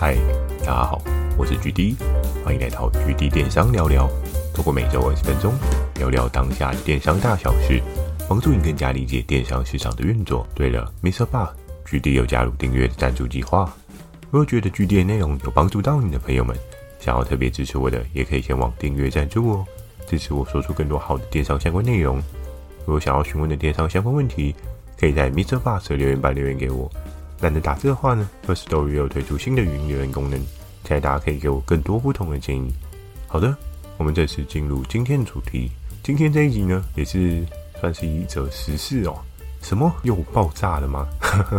嗨，大家好，我是 GD，欢迎来到 GD 电商聊聊。透过每周二十分钟，聊聊当下的电商大小事，帮助你更加理解电商市场的运作。对了，MixerBox，GD 有加入订阅的赞助计划。如果觉得 GD 的内容有帮助到你的朋友们，想要特别支持我的，也可以前往订阅赞助哦，支持我说出更多好的电商相关内容。如果想要询问的电商相关问题，可以在 MixerBox 的留言板留言给我。懒得打字的话呢，Firstory 有推出新的语音留言功能，期待大家可以给我更多不同的建议。好的，我们这次进入今天的主题。今天这一集呢，也是算是一则时事哦。什么又爆炸了吗？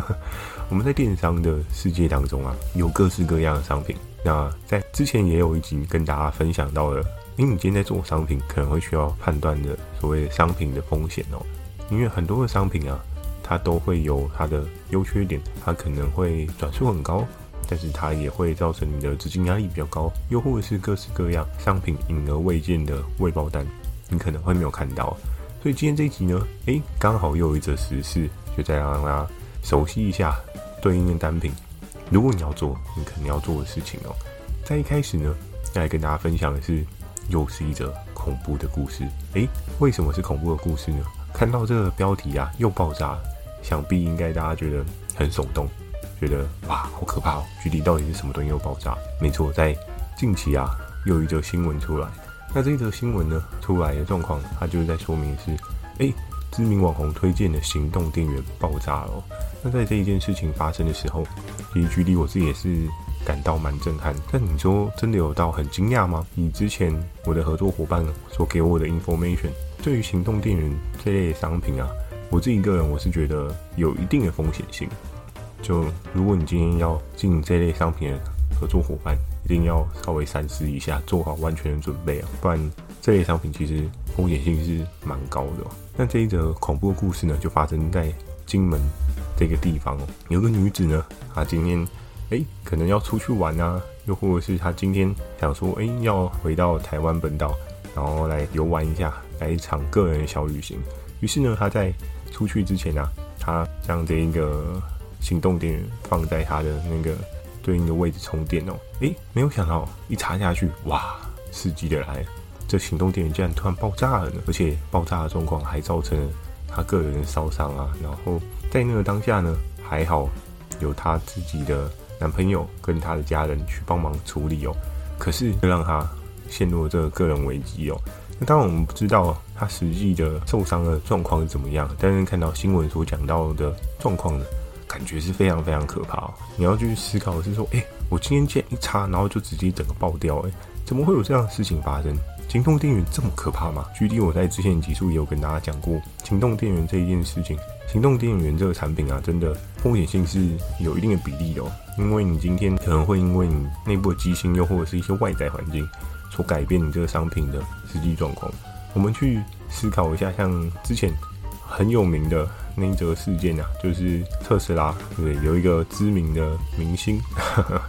我们在电商的世界当中啊，有各式各样的商品。那在之前也有一集跟大家分享到了，因为你今天在做商品，可能会需要判断的所谓商品的风险哦，因为很多的商品啊。它都会有它的优缺点，它可能会转速很高，但是它也会造成你的资金压力比较高，又或者是各式各样商品隐而未见的未爆单，你可能会没有看到。所以今天这一集呢，诶，刚好又有一则时事，就再让大家熟悉一下对应的单品。如果你要做，你可能要做的事情哦。在一开始呢，要来跟大家分享的是，又是一则恐怖的故事。诶，为什么是恐怖的故事呢？看到这个标题啊，又爆炸。想必应该大家觉得很耸动，觉得哇，好可怕哦！具体到底是什么东西又爆炸？没错，在近期啊，又一则新闻出来。那这一则新闻呢，出来的状况，它就是在说明是，哎，知名网红推荐的行动电源爆炸了。那在这一件事情发生的时候，其实距离我自己也是感到蛮震撼。但你说真的有到很惊讶吗？以之前我的合作伙伴所给我的 information，对于行动电源这类商品啊。我自己个人，我是觉得有一定的风险性。就如果你今天要进这类商品的合作伙伴，一定要稍微三思一下，做好完全的准备啊，不然这类商品其实风险性是蛮高的。那这一则恐怖故事呢，就发生在金门这个地方哦。有个女子呢，她今天诶可能要出去玩啊，又或者是她今天想说诶要回到台湾本岛，然后来游玩一下，来一场个人小旅行。于是呢，她在出去之前啊，他将这一个行动电源放在他的那个对应的位置充电哦。诶，没有想到一插下去，哇，刺激的来，这行动电源竟然突然爆炸了呢！而且爆炸的状况还造成了他个人的烧伤啊。然后在那个当下呢，还好有他自己的男朋友跟他的家人去帮忙处理哦。可是就让他陷入了这个个人危机哦。当然我们不知道。他实际的受伤的状况是怎么样？但是看到新闻所讲到的状况呢，感觉是非常非常可怕哦。你要去思考的是说，诶，我今天键一插，然后就直接整个爆掉，诶，怎么会有这样的事情发生？行动电源这么可怕吗？举例我在之前集数也有跟大家讲过，行动电源这一件事情，行动电源这个产品啊，真的风险性是有一定的比例的哦。因为你今天可能会因为你内部的机芯，又或者是一些外在环境，所改变你这个商品的实际状况。我们去思考一下，像之前很有名的那一则事件啊，就是特斯拉，对，有一个知名的明星，呵呵，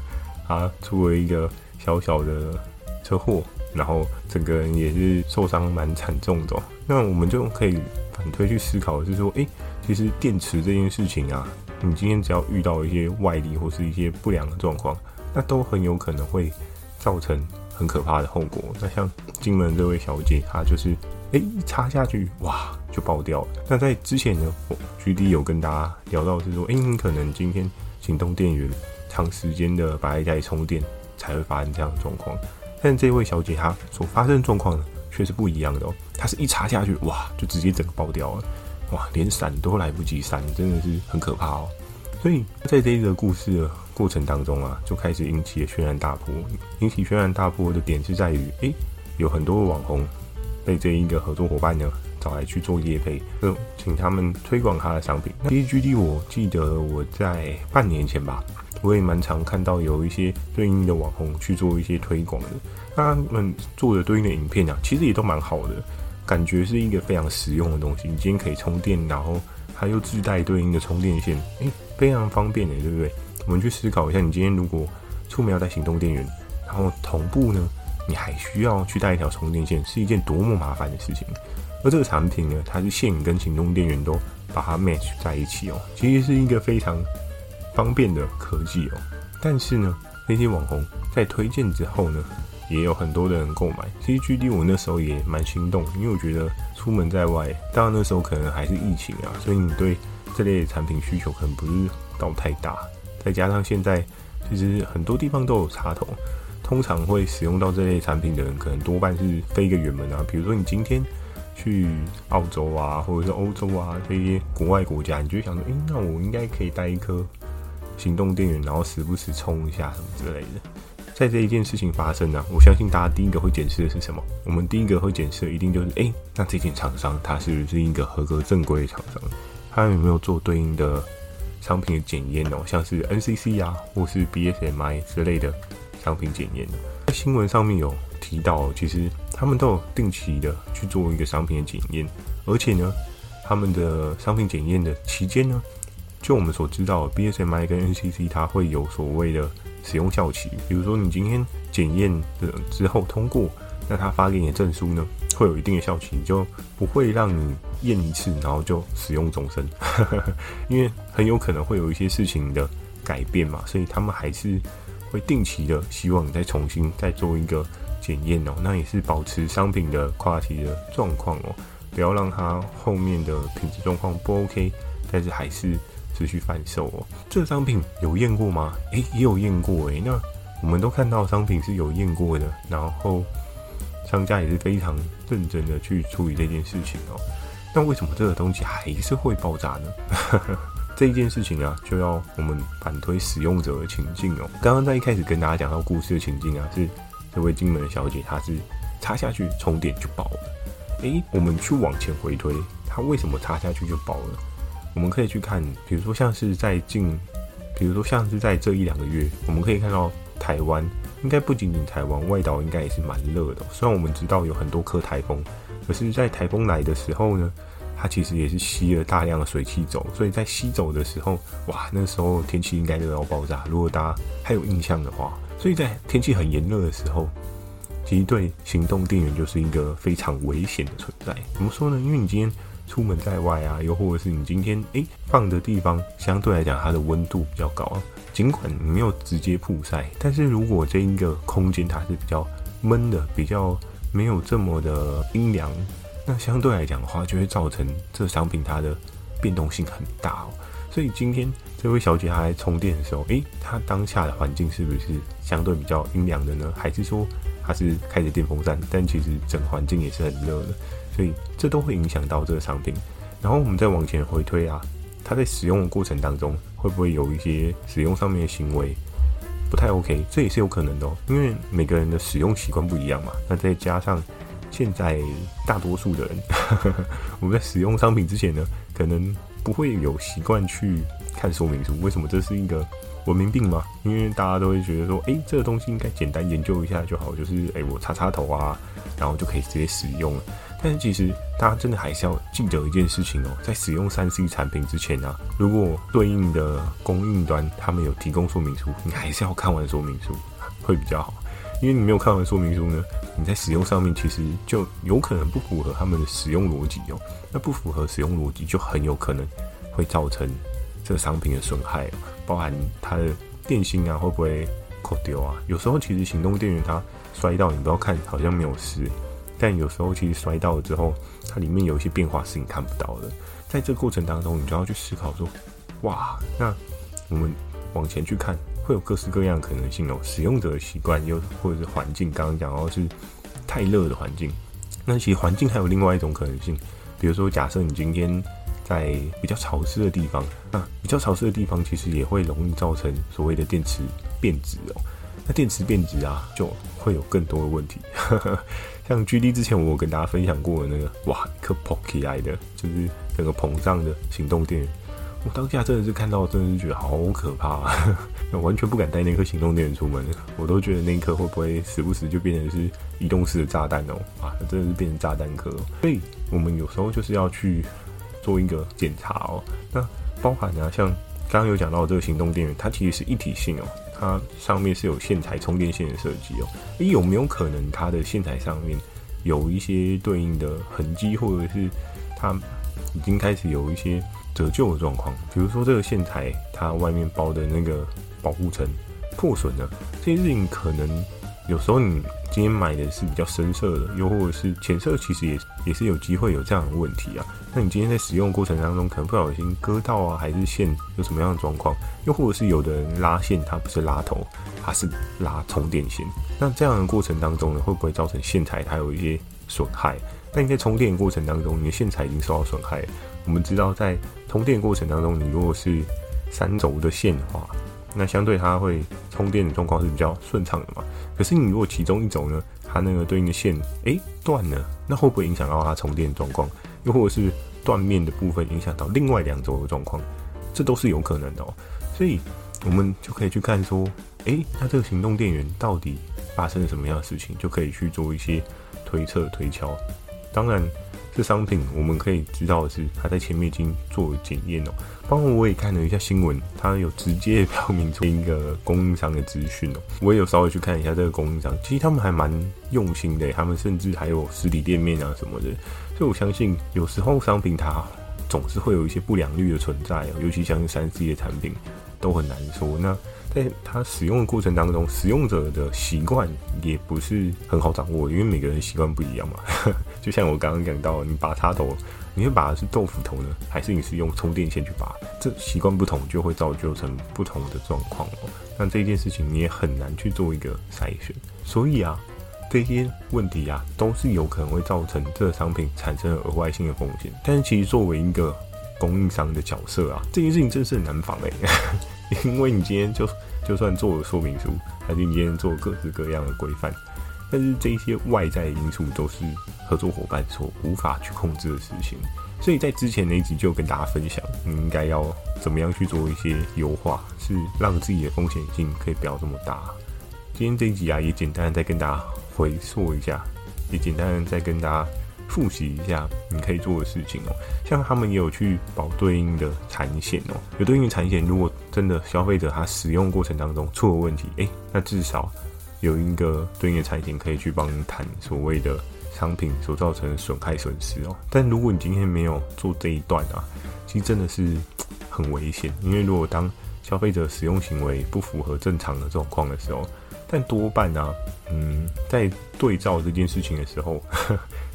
他出了一个小小的车祸，然后整个人也是受伤蛮惨重的。那我们就可以反推去思考，是说，诶，其实电池这件事情啊，你今天只要遇到一些外力或是一些不良的状况，那都很有可能会造成。很可怕的后果。那像金门这位小姐，她就是哎、一插下去，哇就爆掉了。那在之前呢，我 GD 有跟大家聊到是说，哎、你可能今天行动电源长时间的摆在充电，才会发生这样的状况。但这位小姐她所发生状况呢，却是不一样的哦。她是一插下去，哇就直接整个爆掉了，哇连闪都来不及闪，真的是很可怕哦。所以在这一个故事过程当中啊，就开始引起了轩然大波。引起轩然大波的点是在于，诶，有很多网红被这一个合作伙伴呢找来去做业配，就请他们推广他的商品。那 DGD 我记得我在半年前吧，我也蛮常看到有一些对应的网红去做一些推广的。他们做的对应的影片啊，其实也都蛮好的，感觉是一个非常实用的东西。你今天可以充电，然后它又自带对应的充电线，诶。非常方便的，对不对？我们去思考一下，你今天如果出门要带行动电源，然后同步呢，你还需要去带一条充电线，是一件多么麻烦的事情。而这个产品呢，它是线跟行动电源都把它 match 在一起哦，其实是一个非常方便的科技哦。但是呢，那些网红在推荐之后呢，也有很多的人购买。其实 GD 我那时候也蛮心动，因为我觉得出门在外，当然那时候可能还是疫情啊，所以你对这类的产品需求可能不是到太大。再加上现在其实很多地方都有插头，通常会使用到这类产品的人，可能多半是非一个远门啊。比如说你今天去澳洲啊，或者是欧洲啊这些国外国家，你就想说，诶、那我应该可以带一颗行动电源，然后时不时充一下什么之类的。在这一件事情发生呢、我相信大家第一个会检视的是什么？我们第一个会检视的一定就是，诶、那这件厂商它是不是一个合格正规的厂商？它有没有做对应的商品的检验哦？像是 NCC 啊，或是 BSMI 之类的商品检验？在新闻上面有提到，其实他们都有定期的去做一个商品的检验，而且呢，他们的商品检验的期间呢，就我们所知道，BSMI 跟 NCC 它会有所谓的使用效期，比如说你今天检验的之后通过，那他发给你的证书呢，会有一定的效期，你就不会让你验一次然后就使用终身，因为很有可能会有一些事情的改变嘛，所以他们还是会定期的希望你再重新再做一个检验哦，那也是保持商品的跨期的状况哦，不要让它后面的品质状况不 OK，但是还是。持续贩售哦，这个商品有验过吗？诶、也有验过诶。那我们都看到商品是有验过的，然后商家也是非常认真的去处理这件事情哦。那为什么这个东西还是会爆炸呢？这一件事情啊，就要我们反推使用者的情境哦。刚刚在一开始跟大家讲到故事的情境啊，是这位金门小姐，她是插下去充电就爆了。诶、我们去往前回推，她为什么插下去就爆了？我们可以去看，比如说像是在近，比如说像是在这一两个月，我们可以看到台湾，应该不仅仅台湾，外岛应该也是蛮热的。虽然我们知道有很多颗台风，可是，在台风来的时候呢，它其实也是吸了大量的水汽走，所以在吸走的时候，哇，那时候天气应该热到爆炸。如果大家还有印象的话，所以在天气很炎热的时候，其实对行动电源就是一个非常危险的存在。怎么说呢？因为你今天。出门在外啊，又或者是你今天诶、放的地方相对来讲它的温度比较高啊，尽管你没有直接曝晒，但是如果这一个空间它是比较闷的，比较没有这么的阴凉，那相对来讲的话，就会造成这商品它的变动性很大哦。所以今天这位小姐她在充电的时候，诶、她当下的环境是不是相对比较阴凉的呢？还是说她是开着电风扇，但其实整环境也是很热的？所以这都会影响到这个商品，然后我们再往前回推啊，它在使用的过程当中会不会有一些使用上面的行为不太 OK？这也是有可能的哦，因为每个人的使用习惯不一样嘛。那再加上现在大多数的人，我们在使用商品之前呢，可能不会有习惯去看说明书。为什么？这是一个文明病嘛？因为大家都会觉得说，诶，这个东西应该简单研究一下就好，就是诶，我插插头啊，然后就可以直接使用了。但是其实大家真的还是要记得一件事情哦，在使用三 C 产品之前啊，如果对应的供应端他们有提供说明书，你还是要看完说明书会比较好。因为你没有看完说明书呢，你在使用上面其实就有可能不符合他们的使用逻辑哦。那不符合使用逻辑，就很有可能会造成这个商品的损害，包含它的电芯啊会不会扣丢啊？有时候其实行动电源它摔到，你不要看好像没有事。但有时候其实摔到了之后，它里面有一些变化是你看不到的。在这个过程当中，你就要去思考说：哇，那我们往前去看，会有各式各样的可能性哦。使用者的习惯，又或者是环境，刚刚讲到是太热的环境。那其实环境还有另外一种可能性，比如说，假设你今天在比较潮湿的地方，那比较潮湿的地方其实也会容易造成所谓的电池变质哦。那电池变质啊，就会有更多的问题。像 GD 之前我有跟大家分享过的那个，哇，一颗 pop 起来的，就是整个膨胀的行动电源。我当下真的是看到，真的是觉得好可怕啊！完全不敢带那颗行动电源出门，我都觉得那一颗会不会时不时就变成是移动式的炸弹哦？啊，真的是变成炸弹壳。所以我们有时候就是要去做一个检查哦。那包含啊，像刚刚有讲到这个行动电源，它其实是一体性哦。它上面是有线材充电线的设计哦，你，有没有可能它的线材上面有一些对应的痕迹，或者是它已经开始有一些折旧的状况？比如说这个线材它外面包的那个保护层破损了？这些事情可能有时候你今天买的是比较深色的，又或者是浅色，其实也也是有机会有这样的问题啊。那你今天在使用过程当中，可能不小心割到啊，还是线有什么样的状况？又或者是有的人拉线，它不是拉头，它是拉充电线。那这样的过程当中呢，会不会造成线材它有一些损害？那你在充电过程当中，你的线材已经受到损害。我们知道，在充电过程当中，你如果是三轴的线的话，那相对它会充电的状况是比较顺畅的嘛。可是你如果其中一轴呢，它那个对应的线诶断了，那会不会影响到它充电状况？又或者是断面的部分影响到另外两轴的状况？这都是有可能的哦。所以我们就可以去看说，诶，它这个行动电源到底发生了什么样的事情，就可以去做一些推测推敲。当然，这商品我们可以知道的是，它在前面已经做了检验哦。包括我也看了一下新闻，它有直接表明出一个供应商的资讯哦。我也有稍微去看一下这个供应商，其实他们还蛮用心的，他们甚至还有实体店面啊什么的。所以我相信，有时候商品它总是会有一些不良率的存在哦，尤其像是三 C 的产品，都很难说。那在它使用的过程当中，使用者的习惯也不是很好掌握，因为每个人习惯不一样嘛。就像我刚刚讲到，你拔插头，你会拔的是豆腐头呢，还是你是用充电线去拔？这习惯不同，就会造就成不同的状况哦。那这件事情你也很难去做一个筛选。所以啊，这些问题啊，都是有可能会造成这个商品产生额外性的风险。但是其实作为一个供应商的角色啊，这件事情真是很难防诶、因为你今天就就算做了说明书，还是你今天做各式各样的规范，但是这些外在的因素都是合作伙伴所无法去控制的事情。所以在之前那一集就跟大家分享，你应该要怎么样去做一些优化，是让自己的风险性可以不要这么大。今天这一集啊，也简单的再跟大家回溯一下，也简单的再跟大家。复习一下你可以做的事情哦，像他们也有去保对应的产险哦，有对应的产险，如果真的消费者他使用过程当中出了问题，诶，那至少有一个对应的产险可以去帮你谈所谓的商品所造成的损害损失哦。但如果你今天没有做这一段啊，其实真的是很危险，因为如果当消费者使用行为不符合正常的状况的时候，但多半啊，嗯，在对照这件事情的时候。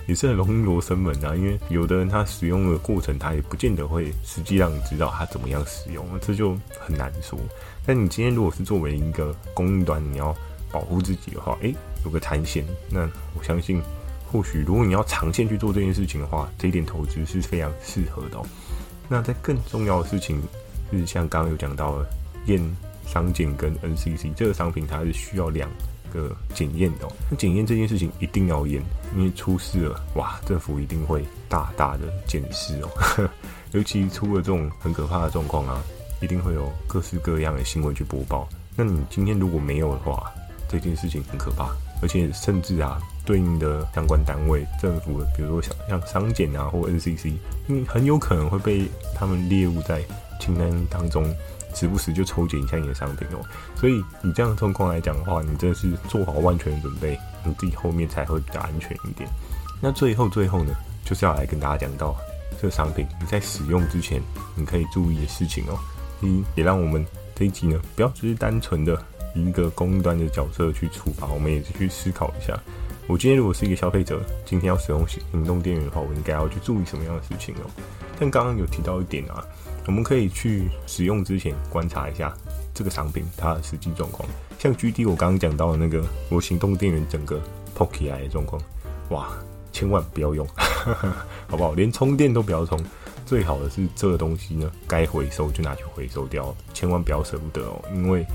也是很容易罗生门啊，因为有的人他使用的过程，他也不见得会实际让你知道他怎么样使用，这就很难说。但你今天如果是作为一个供应端，你要保护自己的话，诶，有个产险，那我相信，或许如果你要长线去做这件事情的话，这一点投资是非常适合的哦。那在更重要的事情，就是像刚刚有讲到的验商检跟 NCC 这个商品，它是需要两。个检验的，那检验这件事情一定要验，因为出事了，哇，政府一定会大大的检视哦。尤其出了这种很可怕的状况啊，一定会有各式各样的新闻去播报。那你今天如果没有的话，这件事情很可怕，而且甚至啊，对应的相关单位、政府，比如说像像商检啊或 NCC，因为很有可能会被他们列入在清单当中。时不时就抽检一下你的商品哦，所以以这样的状况来讲的话，你真的是做好万全的准备，你自己后面才会比较安全一点。那最后最后呢，就是要来跟大家讲到这个商品你在使用之前你可以注意的事情哦。一也让我们这一集呢，不要只是单纯的以一个供应端的角色去出发，我们也是去思考一下，我今天如果是一个消费者，今天要使用行动电源的话，我应该要去注意什么样的事情哦？像刚刚有提到一点啊。我们可以去使用之前观察一下这个商品它的实际状况，像 GD 我刚刚讲到的那个我行动电源整个 pop 起来的状况，哇，千万不要用，好不好？连充电都不要充，最好的是这个东西呢，该回收就拿去回收掉，千万不要舍不得哦，因为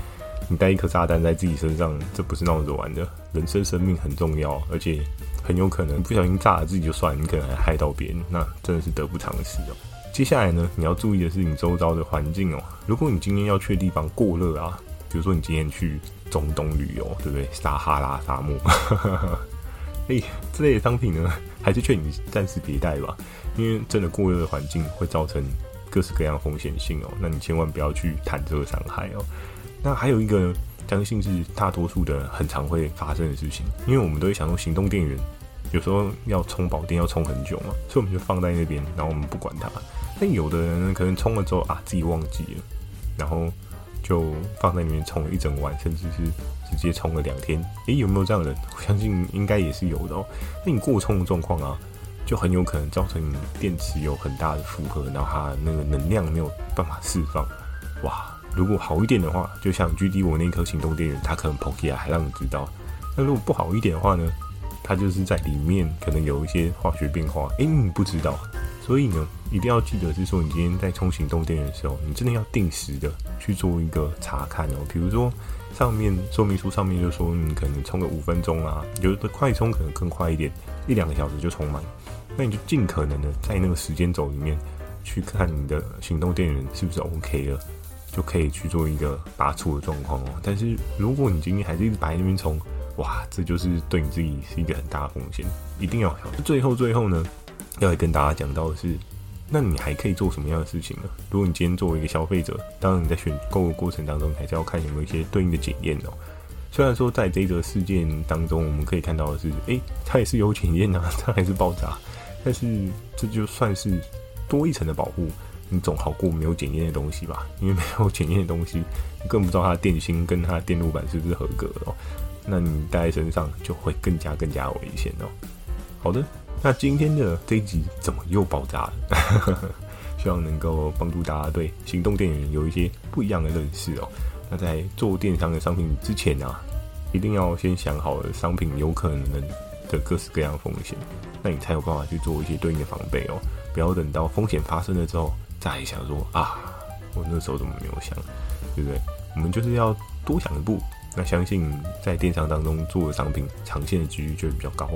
你带一颗炸弹在自己身上，这不是闹着玩的，人生生命很重要，而且很有可能不小心炸了自己就算，你可能还害到别人，那真的是得不偿失哦。接下来呢，你要注意的是你周遭的环境哦。如果你今天要去的地方过热啊，比如说你今天去中东旅游，对不对？撒哈拉沙漠，哎，这类的商品呢，还是劝你暂时别带吧，因为真的过热的环境会造成各式各样风险性哦。那你千万不要去谈这个伤害哦。那还有一个，相信是大多数的很常会发生的事情，因为我们都会想用行动电源，有时候要充饱电要充很久嘛，所以我们就放在那边，然后我们不管它。但有的人，可能充了之后啊，自己忘记了，然后就放在里面充了一整晚，甚至是直接充了两天。诶，有没有这样的人？我相信应该也是有的哦。那你过充的状况啊，就很有可能造成你电池有很大的负荷，然后它那个能量没有办法释放。哇，如果好一点的话，就像 GD 我那颗行动电源，它可能 Pocky 还让你知道。那如果不好一点的话呢？它就是在里面可能有一些化学变化，诶，你不知道。所以呢，一定要记得是说，你今天在充行动电源的时候，你真的要定时的去做一个查看哦。比如说上面说明书上面就说，你可能充个五分钟啊，有的快充可能更快一点，一两个小时就充满。那你就尽可能的在那个时间轴里面去看你的行动电源是不是 OK 了，就可以去做一个拔出的状况哦。但是如果你今天还是一直摆在那边充，哇，这就是对你自己是一个很大的风险，一定要。最后，最后呢，要来跟大家讲到的是，那你还可以做什么样的事情呢？如果你今天作为一个消费者，当然你在选购的过程当中，还是要看有没有一些对应的检验哦。虽然说在这个事件当中，我们可以看到的是，诶，它也是有检验啊，它还是爆炸，但是这就算是多一层的保护，你总好过没有检验的东西吧？因为没有检验的东西，你更不知道它的电芯跟它的电路板是不是合格哦。那你带在身上就会更加更加危险哦。好的，那今天的这一集怎么又爆炸了？希望能够帮助大家对行动电源有一些不一样的认识哦。那在做电商的商品之前啊，一定要先想好了商品有可能的各式各样的风险，那你才有办法去做一些对应的防备哦。不要等到风险发生了之后再想说啊，我那时候怎么没有想，对不对？我们就是要多想一步。那相信在电商当中做的商品，长线的几率就会比较高。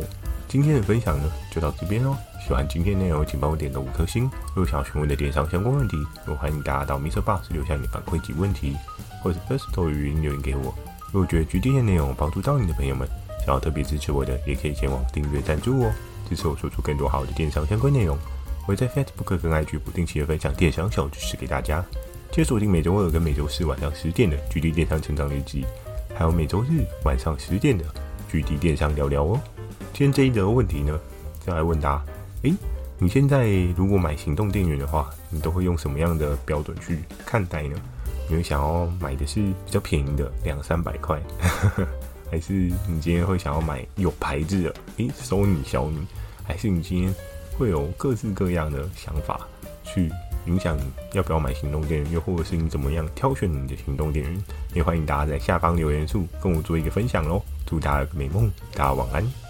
今天的分享呢，就到这边哦。喜欢今天内容，请帮我点个五颗星。如果想要询问的电商相关问题，我欢迎大家到 Mr. Boss 留下你的反馈及问题，或者 Firstory 语音留言给我。如果觉得 GD 的内容帮助到你的朋友们，想要特别支持我的，也可以前往订阅赞助哦，支持我说出更多好的电商相关内容。我会在 Facebook 跟 IG 不定期的分享电商小知识给大家。记得锁定每周二跟每周四晚上十点的 GD 电商成长日记。还有每周日晚上十点的 GD 电商聊聊哦。今天这一则问题呢，再来问大家：诶，你现在如果买行动电源的话，你都会用什么样的标准去看待呢？你会想要买的是比较便宜的两三百块，还是你今天会想要买有牌子的？诶，Sony、小米，还是你今天会有各式各样的想法去？影响要不要买行动电源，又或者是你怎么样挑选你的行动电源？也欢迎大家在下方留言处跟我做一个分享喽！祝大家美梦，大家晚安。